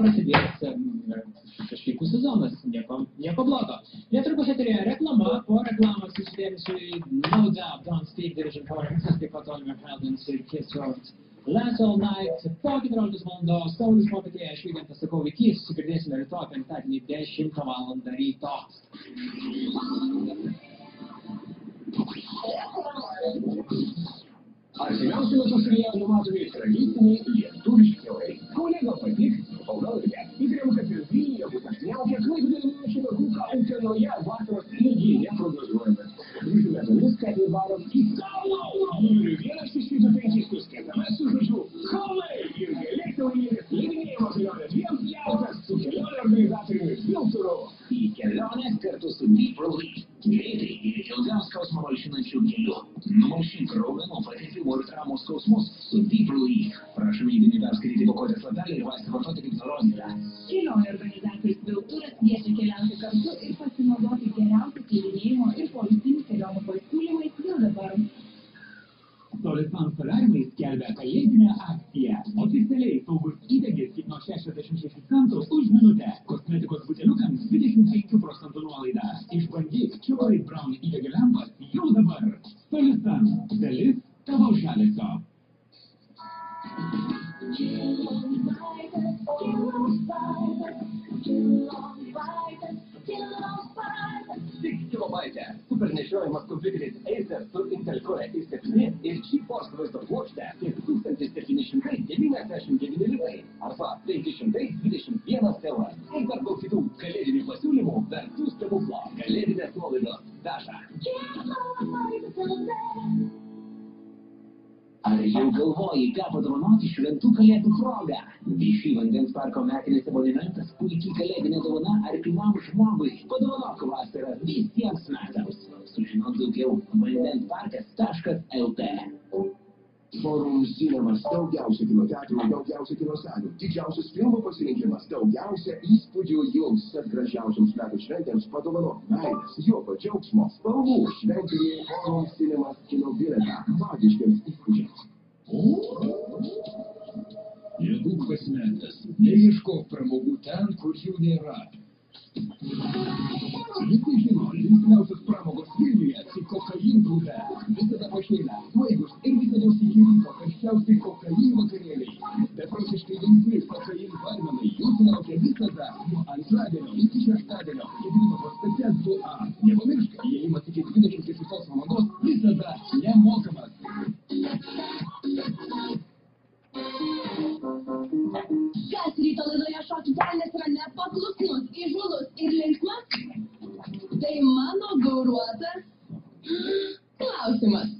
prasidės kažkaip sezonas, nieko, nieko blogo. Netrukus eterėje reklama, po reklamos įsidėmėsiu į No Doubt, Don't Speak, Division Forum, taip pat Oliver Heldens ir Kiss Road. Last All Night, po 14 valandos, Saulis Popietėje, aš Vygantas sakau, iki susigirdėsime rytoj penktadienį 10 val. ryto. Artimiausiu Арсенал философия наматывает крыльцами и стульчик делает. Коллега побег, полдал ребят. И прямо как я снял, как вы, где ночью, но я вас раскрыли, я трудно. Kelionę kartu su Deep Relief. Greitai ir ilgam skausmą malšinančių kelių. Numalšink raumenų patepimų ir traumų skausmus su Deep Relief. Prašome įdėmiai perskaityti pakuotės lapelį ir vaistą vartoti kaip nurodyta. Kelionių organizatorius Vilturas kviečia keliauti kartu ir pasinaudoti geriausių slidinėjimo ir poilsinių kelionių pasiūlymais jau dabar. Solistan Solarimai skelbia kalėdinę akciją. Oficialiai saugus įdegis tik nuo 66 centų už minutę. Kosmetikos buteliukams 25 procentų işbirliği Kimberly Brown ile Kill on fire, kill on fire, kill on. Super nešiojimas kompiuteris Acer su Intel Core i7 ir GeForce vaizdo plokštė tik 1799 litai arba 521 euras. Ir dar daug kitų kalėdinių pasiūlymų vertų stebuklo. Kalėdinės nuolaidos. Daša. Ar jau galvoji, ką padovanoti šventų kalėdų proga? Višy vandens parko metinis abonementas puikiai kalėdinė dovana artimam žmogui. Padovanok vasarą visiems metams. Sužinok daugiau vandensparkas.lt. Forum Cinemas daugiausia kino teatrų, daugiausia kino salių, didžiausias filmų pasirinkimas, daugiausia įspūdžių jums, tad gražiausiams metų šventėms padovanok meilės, jokio džiaugsmo, spalvų, šventinį Forum Cinemas kino bilietą, magiškiams įspūdžiams. Nebūk pasimetęs, neieškok pramogų ten, kur jų nėra. Visi žino, linksmiausios pramogos Vilniuje su kokain grupe. Visada pašeina, svaigus ir visada iki ryto karščiausiai kokain vakarėliai. Beprotiškai linksmi kokain barmenai jūsų laukia visada nuo antradienio iki šeštadienio. Gedimino prospekte 2A. Nepamiršk, įėjimas iki 24 valandos visada nemokamas. Kas ryto laidoje šokių kelias yra nepaklusnus, įžūlus ir linksmas? Tai mano gauruotas klausimas.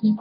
Thank